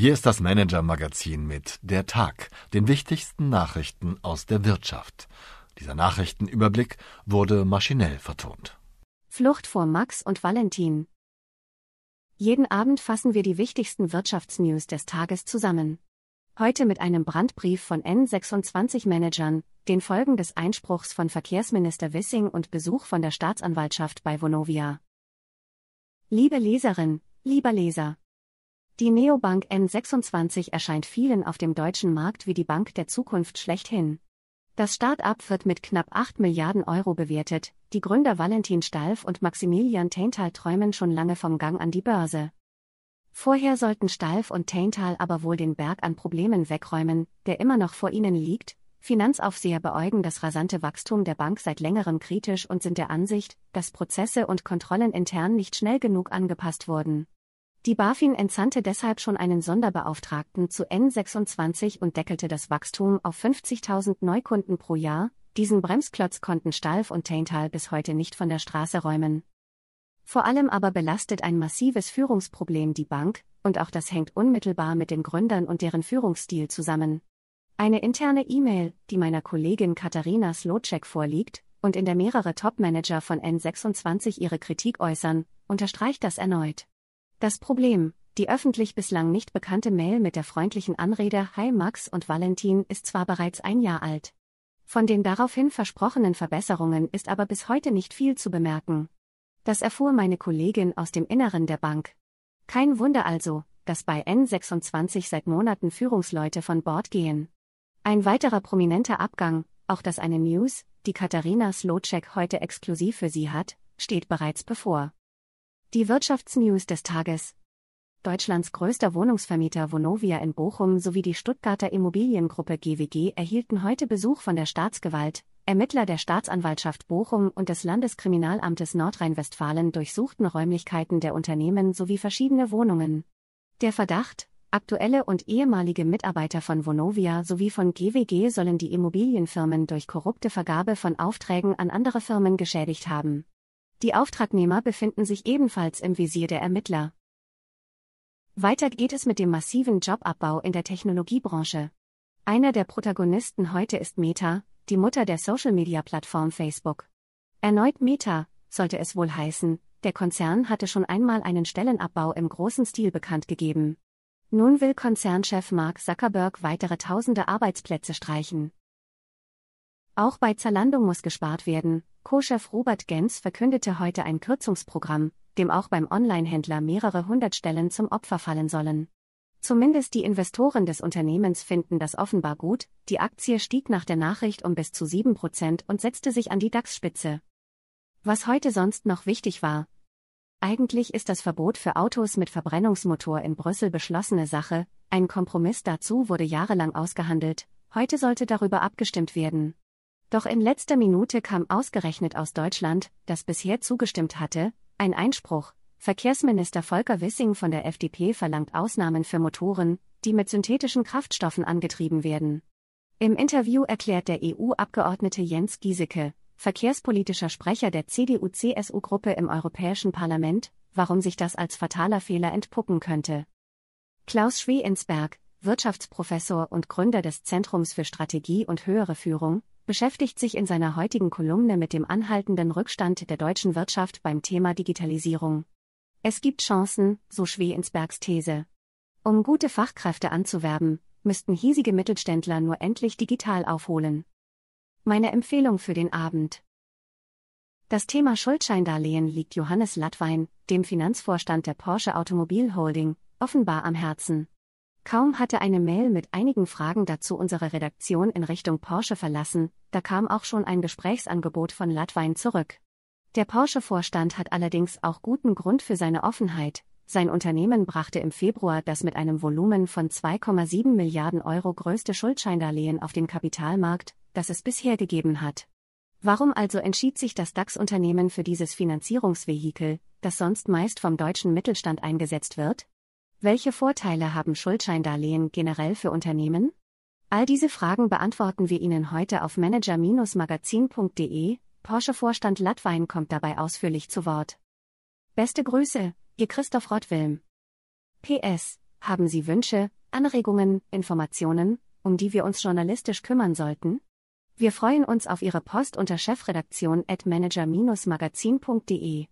Hier ist das Manager-Magazin mit Der Tag, den wichtigsten Nachrichten aus der Wirtschaft. Dieser Nachrichtenüberblick wurde maschinell vertont. Flucht vor Max und Valentin. Jeden Abend fassen wir die wichtigsten Wirtschaftsnews des Tages zusammen. Heute mit einem Brandbrief von N26-Managern, den Folgen des Einspruchs von Verkehrsminister Wissing und Besuch von der Staatsanwaltschaft bei Vonovia. Liebe Leserin, lieber Leser. Die Neobank N26 erscheint vielen auf dem deutschen Markt wie die Bank der Zukunft schlechthin. Das Start-up wird mit knapp 8 Milliarden Euro bewertet, die Gründer Valentin Stalf und Maximilian Taintal träumen schon lange vom Gang an die Börse. Vorher sollten Stalf und Taintal aber wohl den Berg an Problemen wegräumen, der immer noch vor ihnen liegt. Finanzaufseher beäugen das rasante Wachstum der Bank seit längerem kritisch und sind der Ansicht, dass Prozesse und Kontrollen intern nicht schnell genug angepasst wurden. Die BaFin entsandte deshalb schon einen Sonderbeauftragten zu N26 und deckelte das Wachstum auf 50.000 Neukunden pro Jahr. Diesen Bremsklotz konnten Stalf und Taintal bis heute nicht von der Straße räumen. Vor allem aber belastet ein massives Führungsproblem die Bank, und auch das hängt unmittelbar mit den Gründern und deren Führungsstil zusammen. Eine interne E-Mail, die meiner Kollegin Katharina Slotschek vorliegt, und in der mehrere Topmanager von N26 ihre Kritik äußern, unterstreicht das erneut. Das Problem, die öffentlich bislang nicht bekannte Mail mit der freundlichen Anrede Hi Max und Valentin ist zwar bereits ein Jahr alt. Von den daraufhin versprochenen Verbesserungen ist aber bis heute nicht viel zu bemerken. Das erfuhr meine Kollegin aus dem Inneren der Bank. Kein Wunder also, dass bei N26 seit Monaten Führungsleute von Bord gehen. Ein weiterer prominenter Abgang, auch das eine News, die Katharina Slotschek heute exklusiv für Sie hat, steht bereits bevor. Die Wirtschaftsnews des Tages. Deutschlands größter Wohnungsvermieter Vonovia in Bochum sowie die Stuttgarter Immobiliengruppe GWG erhielten heute Besuch von der Staatsgewalt. Ermittler der Staatsanwaltschaft Bochum und des Landeskriminalamtes Nordrhein-Westfalen durchsuchten Räumlichkeiten der Unternehmen sowie verschiedene Wohnungen. Der Verdacht, aktuelle und ehemalige Mitarbeiter von Vonovia sowie von GWG sollen die Immobilienfirmen durch korrupte Vergabe von Aufträgen an andere Firmen geschädigt haben. Die Auftragnehmer befinden sich ebenfalls im Visier der Ermittler. Weiter geht es mit dem massiven Jobabbau in der Technologiebranche. Einer der Protagonisten heute ist Meta, die Mutter der Social-Media-Plattform Facebook. Erneut Meta, sollte es wohl heißen, der Konzern hatte schon einmal einen Stellenabbau im großen Stil bekannt gegeben. Nun will Konzernchef Mark Zuckerberg weitere tausende Arbeitsplätze streichen. Auch bei Zalando muss gespart werden, Co-Chef Robert Gens verkündete heute ein Kürzungsprogramm, dem auch beim Online-Händler mehrere hundert Stellen zum Opfer fallen sollen. Zumindest die Investoren des Unternehmens finden das offenbar gut, die Aktie stieg nach der Nachricht um bis zu 7% und setzte sich an die DAX-Spitze. Was heute sonst noch wichtig war. Eigentlich ist das Verbot für Autos mit Verbrennungsmotor in Brüssel beschlossene Sache, ein Kompromiss dazu wurde jahrelang ausgehandelt, heute sollte darüber abgestimmt werden. Doch in letzter Minute kam ausgerechnet aus Deutschland, das bisher zugestimmt hatte, ein Einspruch. Verkehrsminister Volker Wissing von der FDP verlangt Ausnahmen für Motoren, die mit synthetischen Kraftstoffen angetrieben werden. Im Interview erklärt der EU-Abgeordnete Jens Giesecke, verkehrspolitischer Sprecher der CDU-CSU-Gruppe im Europäischen Parlament, warum sich das als fataler Fehler entpuppen könnte. Klaus Schweinsberg, Wirtschaftsprofessor und Gründer des Zentrums für Strategie und höhere Führung, beschäftigt sich in seiner heutigen Kolumne mit dem anhaltenden Rückstand der deutschen Wirtschaft beim Thema Digitalisierung. Es gibt Chancen, so Schweinsbergs These. Um gute Fachkräfte anzuwerben, müssten hiesige Mittelständler nur endlich digital aufholen. Meine Empfehlung für den Abend. Das Thema Schuldscheindarlehen liegt Johannes Lattwein, dem Finanzvorstand der Porsche Automobil Holding, offenbar am Herzen. Kaum hatte eine Mail mit einigen Fragen dazu unsere Redaktion in Richtung Porsche verlassen, da kam auch schon ein Gesprächsangebot von Latwein zurück. Der Porsche-Vorstand hat allerdings auch guten Grund für seine Offenheit. Sein Unternehmen brachte im Februar das mit einem Volumen von 2,7 Milliarden Euro größte Schuldscheindarlehen auf den Kapitalmarkt, das es bisher gegeben hat. Warum also entschied sich das DAX-Unternehmen für dieses Finanzierungsvehikel, das sonst meist vom deutschen Mittelstand eingesetzt wird? Welche Vorteile haben Schuldscheindarlehen generell für Unternehmen? All diese Fragen beantworten wir Ihnen heute auf manager-magazin.de. Porsche-Vorstand Lattwein kommt dabei ausführlich zu Wort. Beste Grüße, Ihr Christoph Rottwilm. PS, Haben Sie Wünsche, Anregungen, Informationen, um die wir uns journalistisch kümmern sollten? Wir freuen uns auf Ihre Post unter chefredaktion at manager-magazin.de.